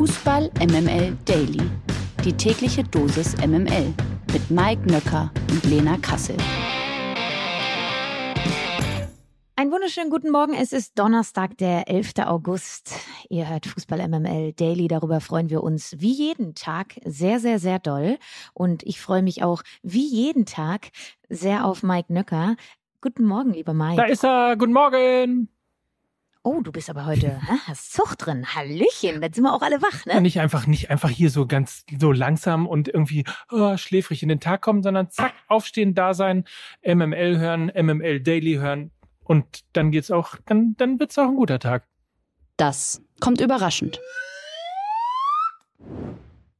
Fußball MML Daily. Die tägliche Dosis MML mit Mike Nöcker und Lena Kassel. Einen wunderschönen guten Morgen. Es ist Donnerstag, der 11. August. Ihr hört Fußball MML Daily. Darüber freuen wir uns wie jeden Tag sehr, sehr, sehr doll. Und ich freue mich auch wie jeden Tag sehr auf Mike Nöcker. Guten Morgen, lieber Mike. Da ist er. Guten Morgen. Oh, du bist aber heute, hast Zucht drin. Hallöchen, jetzt sind wir auch alle wach, ne? Nicht einfach, nicht einfach hier so ganz so langsam und irgendwie oh, schläfrig in den Tag kommen, sondern zack, aufstehen, da sein, MML hören, MML Daily hören und dann geht's auch, dann, dann wird's auch ein guter Tag. Das kommt überraschend.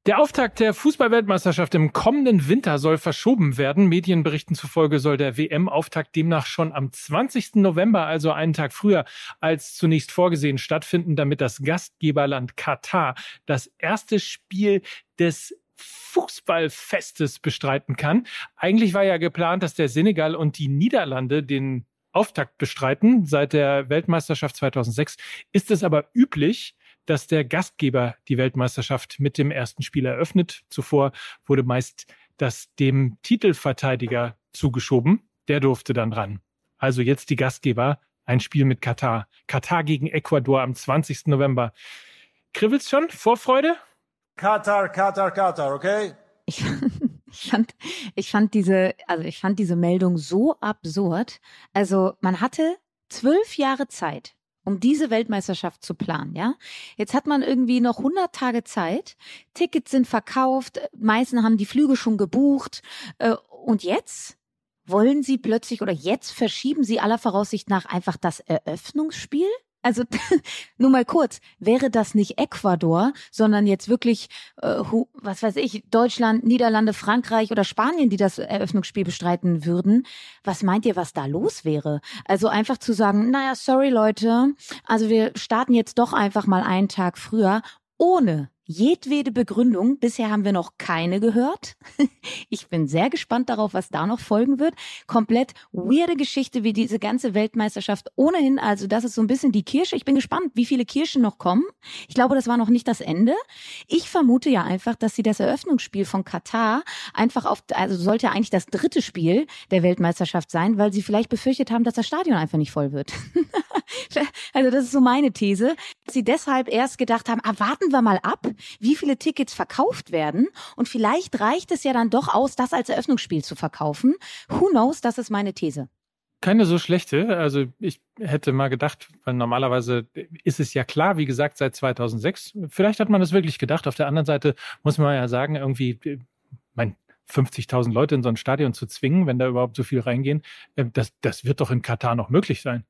Der Auftakt der Fußballweltmeisterschaft im kommenden Winter soll verschoben werden. Medienberichten zufolge soll der WM-Auftakt demnach schon am 20. November, also einen Tag früher als zunächst vorgesehen, stattfinden, damit das Gastgeberland Katar das erste Spiel des Fußballfestes bestreiten kann. Eigentlich war ja geplant, dass der Senegal und die Niederlande den Auftakt bestreiten. Seit der Weltmeisterschaft 2006 ist es aber üblich, dass der Gastgeber die Weltmeisterschaft mit dem ersten Spiel eröffnet. Zuvor wurde meist das dem Titelverteidiger zugeschoben. Der durfte dann ran. Also jetzt die Gastgeber. Ein Spiel mit Katar. Katar gegen Ecuador am 20. November. Kribbelt's schon? Vorfreude? Katar, Katar, Katar, okay? Ich, ich, fand, ich fand diese, also ich fand diese Meldung so absurd. Also man hatte zwölf Jahre Zeit, um diese Weltmeisterschaft zu planen, ja. Jetzt hat man irgendwie noch 100 Tage Zeit, Tickets sind verkauft, meisten haben die Flüge schon gebucht äh, und jetzt wollen sie plötzlich oder jetzt verschieben sie aller Voraussicht nach einfach das Eröffnungsspiel? Also nur mal kurz, wäre das nicht Ecuador, sondern jetzt wirklich, äh, was weiß ich, Deutschland, Niederlande, Frankreich oder Spanien, die das Eröffnungsspiel bestreiten würden, was meint ihr, was da los wäre? Also einfach zu sagen, naja, sorry Leute, also wir starten jetzt doch einfach mal einen Tag früher, ohne jedwede Begründung. Bisher haben wir noch keine gehört. Ich bin sehr gespannt darauf, was da noch folgen wird. Komplett weirde Geschichte wie diese ganze Weltmeisterschaft ohnehin. Also das ist so ein bisschen die Kirsche. Ich bin gespannt, wie viele Kirschen noch kommen. Ich glaube, das war noch nicht das Ende. Ich vermute ja einfach, dass sie das Eröffnungsspiel von Katar einfach auf, also sollte eigentlich das dritte Spiel der Weltmeisterschaft sein, weil sie vielleicht befürchtet haben, dass das Stadion einfach nicht voll wird. also das ist so meine These. Sie deshalb erst gedacht haben, ah, warten wir mal ab, wie viele Tickets verkauft werden. Und vielleicht reicht es ja dann doch aus, das als Eröffnungsspiel zu verkaufen. Who knows? Das ist meine These. Keine so schlechte. Also ich hätte mal gedacht, weil normalerweise ist es ja klar, wie gesagt, seit 2006. Vielleicht hat man das wirklich gedacht. Auf der anderen Seite muss man ja sagen, irgendwie, mein 50.000 Leute in so ein Stadion zu zwingen, wenn da überhaupt so viel reingehen, äh, das, das wird doch in Katar noch möglich sein.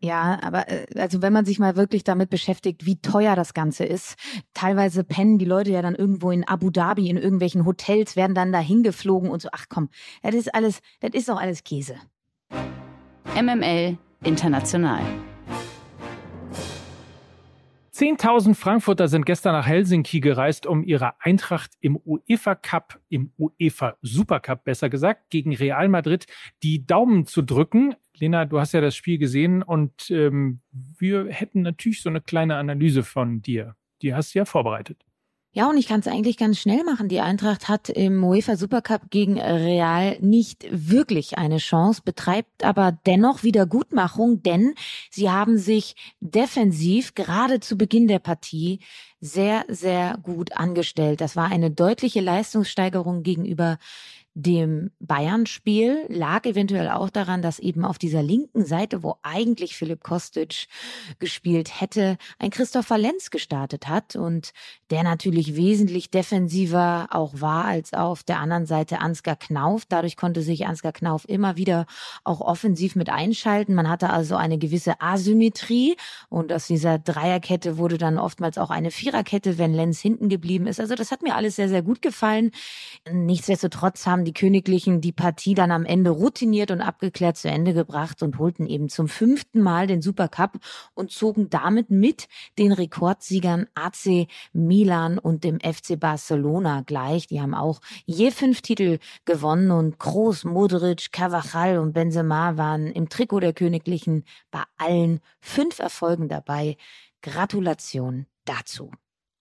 Ja, aber äh, also wenn man sich mal wirklich damit beschäftigt, wie teuer das Ganze ist, teilweise pennen die Leute ja dann irgendwo in Abu Dhabi in irgendwelchen Hotels, werden dann da hingeflogen und so. Ach komm, das ist alles, das ist doch alles Käse. MML International. 10.000 Frankfurter sind gestern nach Helsinki gereist, um ihrer Eintracht im UEFA Cup, im UEFA Supercup besser gesagt, gegen Real Madrid die Daumen zu drücken. Lena, du hast ja das Spiel gesehen und ähm, wir hätten natürlich so eine kleine Analyse von dir. Die hast du ja vorbereitet. Ja, und ich kann es eigentlich ganz schnell machen. Die Eintracht hat im UEFA Supercup gegen Real nicht wirklich eine Chance, betreibt aber dennoch Wiedergutmachung, denn sie haben sich defensiv gerade zu Beginn der Partie sehr, sehr gut angestellt. Das war eine deutliche Leistungssteigerung gegenüber dem Bayern-Spiel lag eventuell auch daran, dass eben auf dieser linken Seite, wo eigentlich Philipp Kostic gespielt hätte, ein Christopher Lenz gestartet hat und der natürlich wesentlich defensiver auch war als auf der anderen Seite Ansgar Knauf. Dadurch konnte sich Ansgar Knauf immer wieder auch offensiv mit einschalten. Man hatte also eine gewisse Asymmetrie und aus dieser Dreierkette wurde dann oftmals auch eine Viererkette, wenn Lenz hinten geblieben ist. Also das hat mir alles sehr, sehr gut gefallen. Nichtsdestotrotz haben die Königlichen die Partie dann am Ende routiniert und abgeklärt zu Ende gebracht und holten eben zum fünften Mal den Supercup und zogen damit mit den Rekordsiegern AC Milan und dem FC Barcelona gleich. Die haben auch je fünf Titel gewonnen und Groß, Modric, Cavachal und Benzema waren im Trikot der Königlichen bei allen fünf Erfolgen dabei. Gratulation dazu.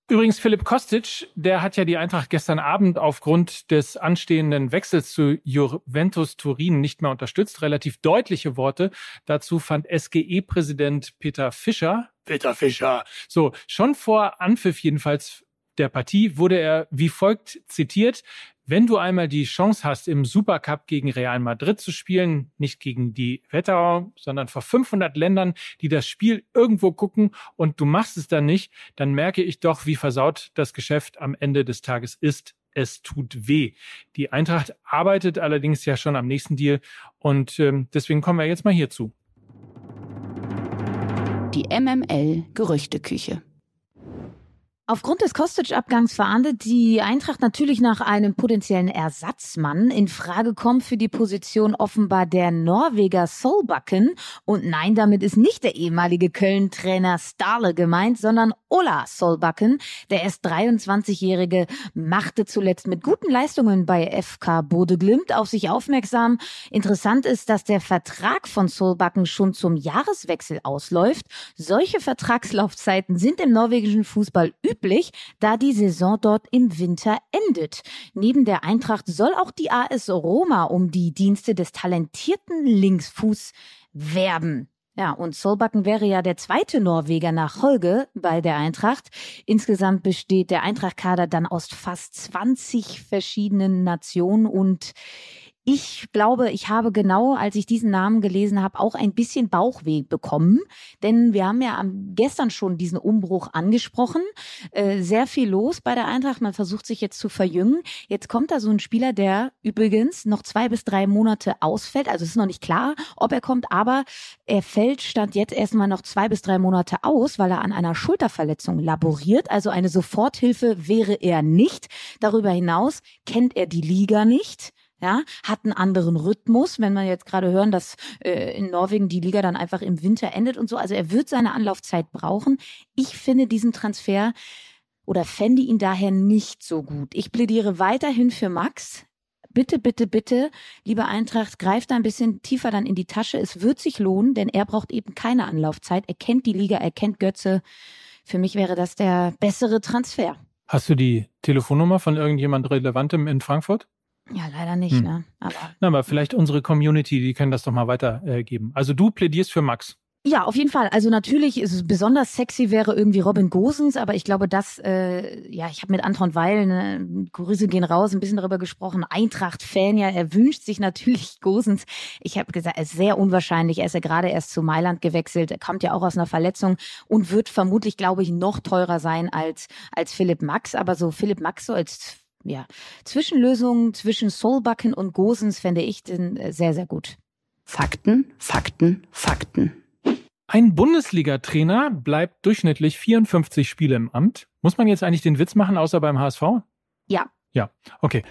Übrigens, Philipp Kostic, der hat ja die Eintracht gestern Abend aufgrund des anstehenden Wechsels zu Juventus Turin nicht mehr unterstützt. Relativ deutliche Worte. Dazu fand SGE-Präsident Peter Fischer. Peter Fischer. So, schon vor Anpfiff jedenfalls der Partie wurde er wie folgt zitiert. Wenn du einmal die Chance hast, im Supercup gegen Real Madrid zu spielen, nicht gegen die Wetterau, sondern vor 500 Ländern, die das Spiel irgendwo gucken und du machst es dann nicht, dann merke ich doch, wie versaut das Geschäft am Ende des Tages ist. Es tut weh. Die Eintracht arbeitet allerdings ja schon am nächsten Deal und ähm, deswegen kommen wir jetzt mal hierzu. Die MML Gerüchteküche. Aufgrund des Kostic-Abgangs verandert die Eintracht natürlich nach einem potenziellen Ersatzmann. In Frage kommt für die Position offenbar der Norweger Solbakken. Und nein, damit ist nicht der ehemalige Köln-Trainer Stahle gemeint, sondern Ola Solbakken. Der erst 23-Jährige machte zuletzt mit guten Leistungen bei FK Bode Glimt auf sich aufmerksam. Interessant ist, dass der Vertrag von Solbakken schon zum Jahreswechsel ausläuft. Solche Vertragslaufzeiten sind im norwegischen Fußball üblich, da die Saison dort im Winter endet. Neben der Eintracht soll auch die AS Roma um die Dienste des talentierten Linksfuß werben. Ja, und Solbakken wäre ja der zweite Norweger nach Holge bei der Eintracht. Insgesamt besteht der Eintracht-Kader dann aus fast 20 verschiedenen Nationen und ich glaube, ich habe genau, als ich diesen Namen gelesen habe, auch ein bisschen Bauchweh bekommen. Denn wir haben ja gestern schon diesen Umbruch angesprochen. Äh, sehr viel los bei der Eintracht. Man versucht sich jetzt zu verjüngen. Jetzt kommt da so ein Spieler, der übrigens noch zwei bis drei Monate ausfällt. Also es ist noch nicht klar, ob er kommt, aber er fällt stand jetzt erstmal noch zwei bis drei Monate aus, weil er an einer Schulterverletzung laboriert. Also eine Soforthilfe wäre er nicht. Darüber hinaus kennt er die Liga nicht ja, hat einen anderen Rhythmus, wenn man jetzt gerade hören, dass äh, in Norwegen die Liga dann einfach im Winter endet und so. Also er wird seine Anlaufzeit brauchen. Ich finde diesen Transfer oder fände ihn daher nicht so gut. Ich plädiere weiterhin für Max. Bitte, bitte, bitte, liebe Eintracht, greift da ein bisschen tiefer dann in die Tasche. Es wird sich lohnen, denn er braucht eben keine Anlaufzeit. Er kennt die Liga, er kennt Götze. Für mich wäre das der bessere Transfer. Hast du die Telefonnummer von irgendjemand Relevantem in Frankfurt? Ja, leider nicht, hm. ne? Aber, Na, aber vielleicht unsere Community, die können das doch mal weitergeben. Äh, also du plädierst für Max. Ja, auf jeden Fall. Also natürlich ist es besonders sexy wäre irgendwie Robin Gosens, aber ich glaube, dass äh, ja, ich habe mit Anton Weil, ne, Grüße gehen raus, ein bisschen darüber gesprochen. Eintracht-Fan, ja, er wünscht sich natürlich Gosens. Ich habe gesagt, es ist sehr unwahrscheinlich. Er ist ja gerade erst zu Mailand gewechselt, er kommt ja auch aus einer Verletzung und wird vermutlich, glaube ich, noch teurer sein als als Philipp Max. Aber so Philipp Max so als ja, Zwischenlösungen zwischen Soulbucken und Gosens fände ich den äh, sehr, sehr gut. Fakten, Fakten, Fakten. Ein Bundesliga-Trainer bleibt durchschnittlich 54 Spiele im Amt. Muss man jetzt eigentlich den Witz machen, außer beim HSV? Ja, ja, okay.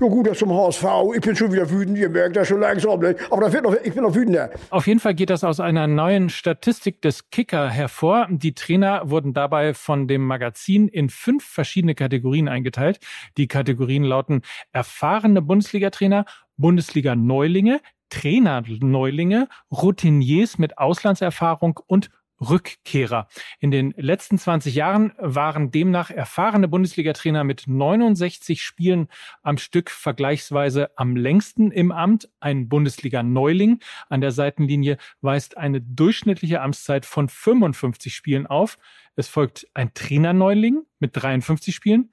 Ja gut, das zum HSV. Ich bin schon wieder wütend, ihr merkt das schon langsam. Ne? Aber das wird noch, ich bin noch wütender. Auf jeden Fall geht das aus einer neuen Statistik des Kicker hervor. Die Trainer wurden dabei von dem Magazin in fünf verschiedene Kategorien eingeteilt. Die Kategorien lauten erfahrene Bundesliga-Trainer, Bundesliga-Neulinge, Trainer-Neulinge, Routiniers mit Auslandserfahrung und Rückkehrer. In den letzten 20 Jahren waren demnach erfahrene Bundesliga-Trainer mit 69 Spielen am Stück vergleichsweise am längsten im Amt. Ein Bundesliga-Neuling an der Seitenlinie weist eine durchschnittliche Amtszeit von 55 Spielen auf. Es folgt ein Trainerneuling mit 53 Spielen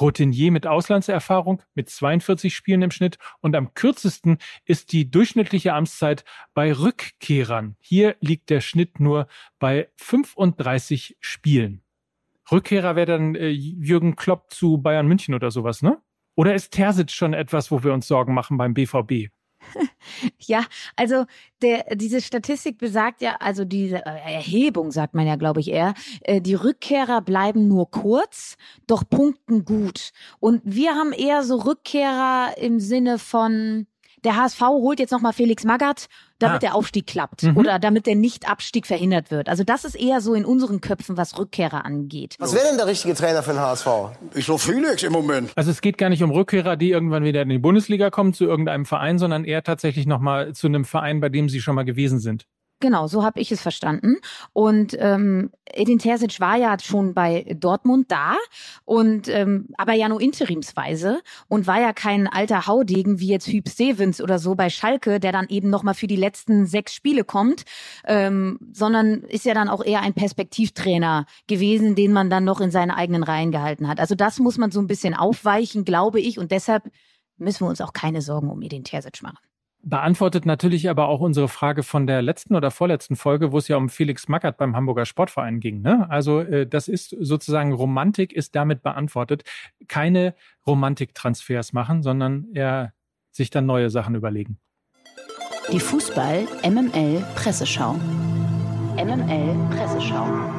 Routinier mit Auslandserfahrung mit 42 Spielen im Schnitt und am kürzesten ist die durchschnittliche Amtszeit bei Rückkehrern. Hier liegt der Schnitt nur bei 35 Spielen. Rückkehrer wäre dann äh, Jürgen Klopp zu Bayern München oder sowas, ne? Oder ist Terzic schon etwas, wo wir uns Sorgen machen beim BVB? Ja, also der, diese Statistik besagt ja, also diese äh, Erhebung sagt man ja, glaube ich eher, äh, die Rückkehrer bleiben nur kurz, doch punkten gut. Und wir haben eher so Rückkehrer im Sinne von, der HSV holt jetzt nochmal Felix Magath, damit ah. der Aufstieg klappt mhm. oder damit der Nicht-Abstieg verhindert wird. Also das ist eher so in unseren Köpfen, was Rückkehrer angeht. Was wäre denn der richtige Trainer für den HSV? Ich so Felix im Moment. Also es geht gar nicht um Rückkehrer, die irgendwann wieder in die Bundesliga kommen zu irgendeinem Verein, sondern eher tatsächlich nochmal zu einem Verein, bei dem sie schon mal gewesen sind. Genau, so habe ich es verstanden. Und ähm, Edin Terzic war ja schon bei Dortmund da und ähm, aber ja nur interimsweise und war ja kein alter Haudegen wie jetzt Hüb Stevens oder so bei Schalke, der dann eben noch mal für die letzten sechs Spiele kommt, ähm, sondern ist ja dann auch eher ein Perspektivtrainer gewesen, den man dann noch in seine eigenen Reihen gehalten hat. Also das muss man so ein bisschen aufweichen, glaube ich, und deshalb müssen wir uns auch keine Sorgen um Edin Terzic machen. Beantwortet natürlich aber auch unsere Frage von der letzten oder vorletzten Folge, wo es ja um Felix Magath beim Hamburger Sportverein ging. Ne? Also äh, das ist sozusagen Romantik ist damit beantwortet. Keine Romantiktransfers machen, sondern eher sich dann neue Sachen überlegen. Die Fußball MML Presseschau. MML Presseschau.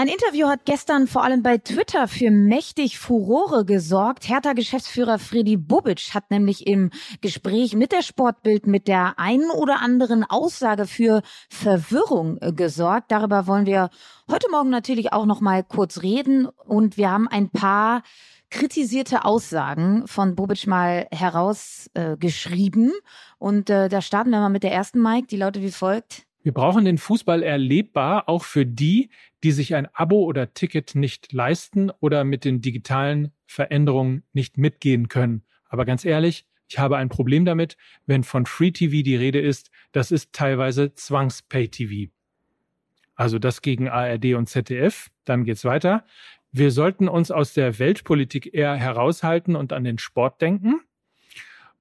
Ein Interview hat gestern vor allem bei Twitter für mächtig Furore gesorgt. Hertha-Geschäftsführer Freddy Bubic hat nämlich im Gespräch mit der Sportbild mit der einen oder anderen Aussage für Verwirrung äh, gesorgt. Darüber wollen wir heute Morgen natürlich auch noch mal kurz reden und wir haben ein paar kritisierte Aussagen von Bobic mal herausgeschrieben. Äh, und äh, da starten wir mal mit der ersten Mike, die lautet wie folgt. Wir brauchen den Fußball erlebbar, auch für die, die sich ein Abo oder Ticket nicht leisten oder mit den digitalen Veränderungen nicht mitgehen können. Aber ganz ehrlich, ich habe ein Problem damit, wenn von Free TV die Rede ist, das ist teilweise Zwangs-Pay TV. Also das gegen ARD und ZDF. Dann geht's weiter. Wir sollten uns aus der Weltpolitik eher heraushalten und an den Sport denken.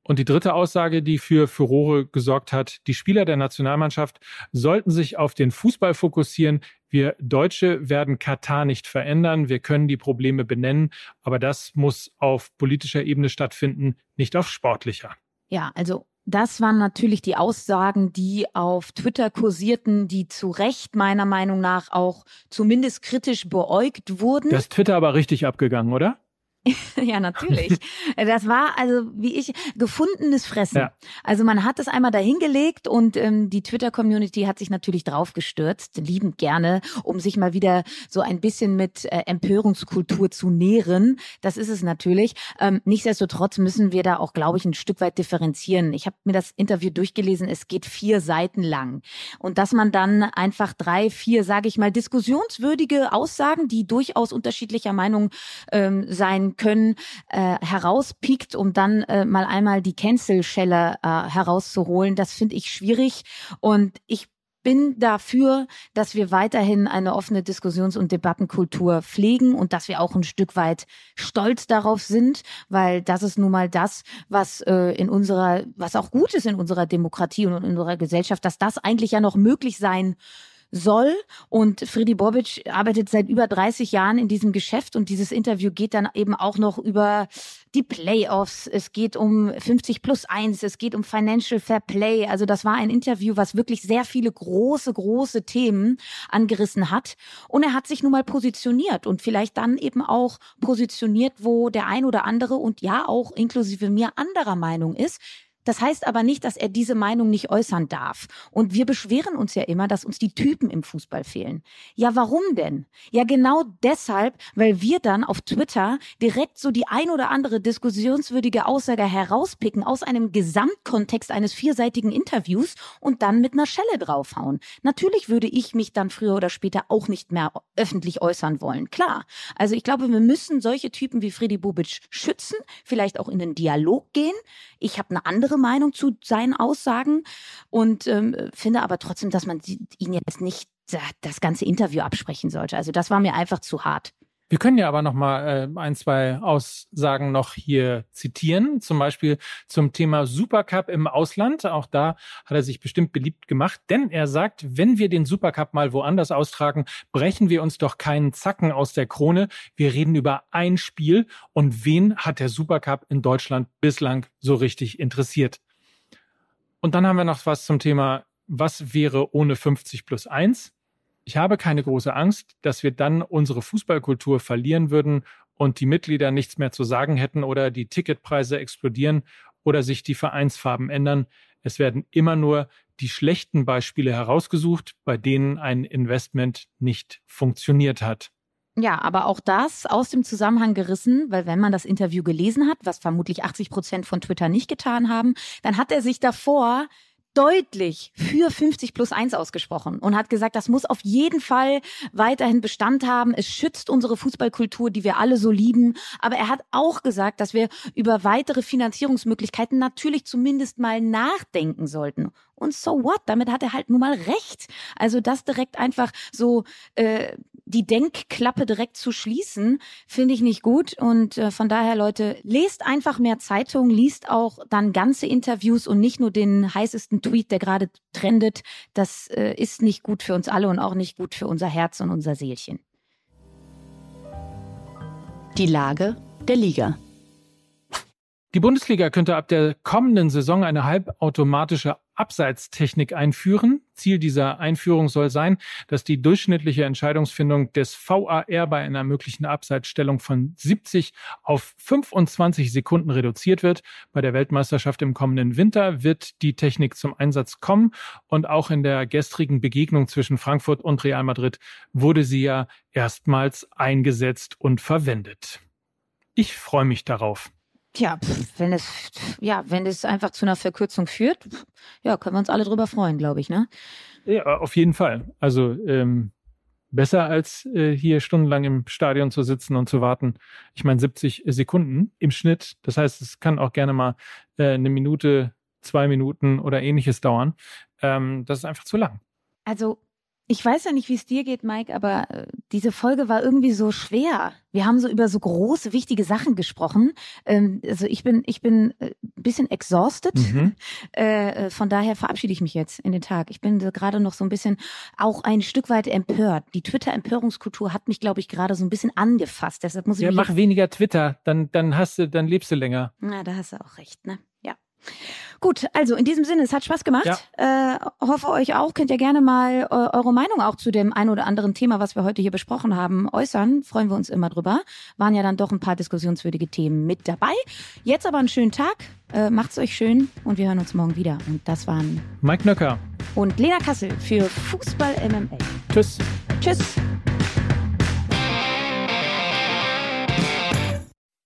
Und die dritte Aussage, die für Furore gesorgt hat, die Spieler der Nationalmannschaft sollten sich auf den Fußball fokussieren. Wir Deutsche werden Katar nicht verändern. Wir können die Probleme benennen, aber das muss auf politischer Ebene stattfinden, nicht auf sportlicher. Ja, also das waren natürlich die Aussagen, die auf Twitter kursierten, die zu Recht meiner Meinung nach auch zumindest kritisch beäugt wurden. Das Twitter aber richtig abgegangen, oder? ja, natürlich. Das war also, wie ich, gefundenes Fressen. Ja. Also man hat es einmal dahingelegt und ähm, die Twitter-Community hat sich natürlich draufgestürzt, liebend gerne, um sich mal wieder so ein bisschen mit äh, Empörungskultur zu nähren. Das ist es natürlich. Ähm, nichtsdestotrotz müssen wir da auch, glaube ich, ein Stück weit differenzieren. Ich habe mir das Interview durchgelesen, es geht vier Seiten lang. Und dass man dann einfach drei, vier, sage ich mal, diskussionswürdige Aussagen, die durchaus unterschiedlicher Meinung ähm, sein können, äh, herauspiekt, um dann äh, mal einmal die Cancel-Schelle äh, herauszuholen. Das finde ich schwierig und ich bin dafür, dass wir weiterhin eine offene Diskussions- und Debattenkultur pflegen und dass wir auch ein Stück weit stolz darauf sind, weil das ist nun mal das, was äh, in unserer, was auch gut ist in unserer Demokratie und in unserer Gesellschaft, dass das eigentlich ja noch möglich sein soll. Und Freddy Bobic arbeitet seit über 30 Jahren in diesem Geschäft und dieses Interview geht dann eben auch noch über die Playoffs. Es geht um 50 plus 1, es geht um Financial Fair Play. Also das war ein Interview, was wirklich sehr viele große, große Themen angerissen hat. Und er hat sich nun mal positioniert und vielleicht dann eben auch positioniert, wo der ein oder andere und ja auch inklusive mir anderer Meinung ist. Das heißt aber nicht, dass er diese Meinung nicht äußern darf. Und wir beschweren uns ja immer, dass uns die Typen im Fußball fehlen. Ja, warum denn? Ja, genau deshalb, weil wir dann auf Twitter direkt so die ein oder andere diskussionswürdige Aussage herauspicken aus einem Gesamtkontext eines vierseitigen Interviews und dann mit einer Schelle draufhauen. Natürlich würde ich mich dann früher oder später auch nicht mehr öffentlich äußern wollen. Klar. Also ich glaube, wir müssen solche Typen wie Freddy Bubic schützen, vielleicht auch in den Dialog gehen. Ich habe eine andere Meinung zu seinen Aussagen und ähm, finde aber trotzdem, dass man ihn jetzt nicht das ganze Interview absprechen sollte. Also das war mir einfach zu hart. Wir können ja aber noch mal äh, ein, zwei Aussagen noch hier zitieren. Zum Beispiel zum Thema Supercup im Ausland. Auch da hat er sich bestimmt beliebt gemacht, denn er sagt, wenn wir den Supercup mal woanders austragen, brechen wir uns doch keinen Zacken aus der Krone. Wir reden über ein Spiel und wen hat der Supercup in Deutschland bislang so richtig interessiert? Und dann haben wir noch was zum Thema, was wäre ohne 50 plus 1? Ich habe keine große Angst, dass wir dann unsere Fußballkultur verlieren würden und die Mitglieder nichts mehr zu sagen hätten oder die Ticketpreise explodieren oder sich die Vereinsfarben ändern. Es werden immer nur die schlechten Beispiele herausgesucht, bei denen ein Investment nicht funktioniert hat. Ja, aber auch das aus dem Zusammenhang gerissen, weil wenn man das Interview gelesen hat, was vermutlich 80 Prozent von Twitter nicht getan haben, dann hat er sich davor deutlich für 50 plus 1 ausgesprochen und hat gesagt, das muss auf jeden Fall weiterhin Bestand haben. Es schützt unsere Fußballkultur, die wir alle so lieben. Aber er hat auch gesagt, dass wir über weitere Finanzierungsmöglichkeiten natürlich zumindest mal nachdenken sollten. Und so what? Damit hat er halt nun mal recht. Also das direkt einfach so äh, die Denkklappe direkt zu schließen, finde ich nicht gut. Und äh, von daher, Leute, lest einfach mehr Zeitung, liest auch dann ganze Interviews und nicht nur den heißesten Tweet, der gerade trendet. Das äh, ist nicht gut für uns alle und auch nicht gut für unser Herz und unser Seelchen. Die Lage der Liga. Die Bundesliga könnte ab der kommenden Saison eine halbautomatische Abseitstechnik einführen. Ziel dieser Einführung soll sein, dass die durchschnittliche Entscheidungsfindung des VAR bei einer möglichen Abseitsstellung von 70 auf 25 Sekunden reduziert wird. Bei der Weltmeisterschaft im kommenden Winter wird die Technik zum Einsatz kommen und auch in der gestrigen Begegnung zwischen Frankfurt und Real Madrid wurde sie ja erstmals eingesetzt und verwendet. Ich freue mich darauf. Tja, wenn es, ja, wenn es einfach zu einer Verkürzung führt, ja, können wir uns alle drüber freuen, glaube ich, ne? Ja, auf jeden Fall. Also ähm, besser als äh, hier stundenlang im Stadion zu sitzen und zu warten. Ich meine 70 Sekunden im Schnitt. Das heißt, es kann auch gerne mal äh, eine Minute, zwei Minuten oder ähnliches dauern. Ähm, das ist einfach zu lang. Also ich weiß ja nicht, wie es dir geht, Mike, aber äh, diese Folge war irgendwie so schwer. Wir haben so über so große, wichtige Sachen gesprochen. Ähm, also ich bin, ich bin ein äh, bisschen exhausted. Mhm. Äh, von daher verabschiede ich mich jetzt in den Tag. Ich bin gerade noch so ein bisschen auch ein Stück weit empört. Die Twitter-Empörungskultur hat mich, glaube ich, gerade so ein bisschen angefasst. Deshalb muss ich ja, mach weniger Twitter, dann, dann hast du, dann lebst du länger. Na, da hast du auch recht, ne? Gut, also in diesem Sinne, es hat Spaß gemacht. Ja. Äh, hoffe euch auch. Könnt ihr gerne mal äh, eure Meinung auch zu dem ein oder anderen Thema, was wir heute hier besprochen haben, äußern. Freuen wir uns immer drüber. Waren ja dann doch ein paar diskussionswürdige Themen mit dabei. Jetzt aber einen schönen Tag. Äh, macht's euch schön und wir hören uns morgen wieder. Und das waren Mike Nöcker und Lena Kassel für Fußball MML. Tschüss. Tschüss.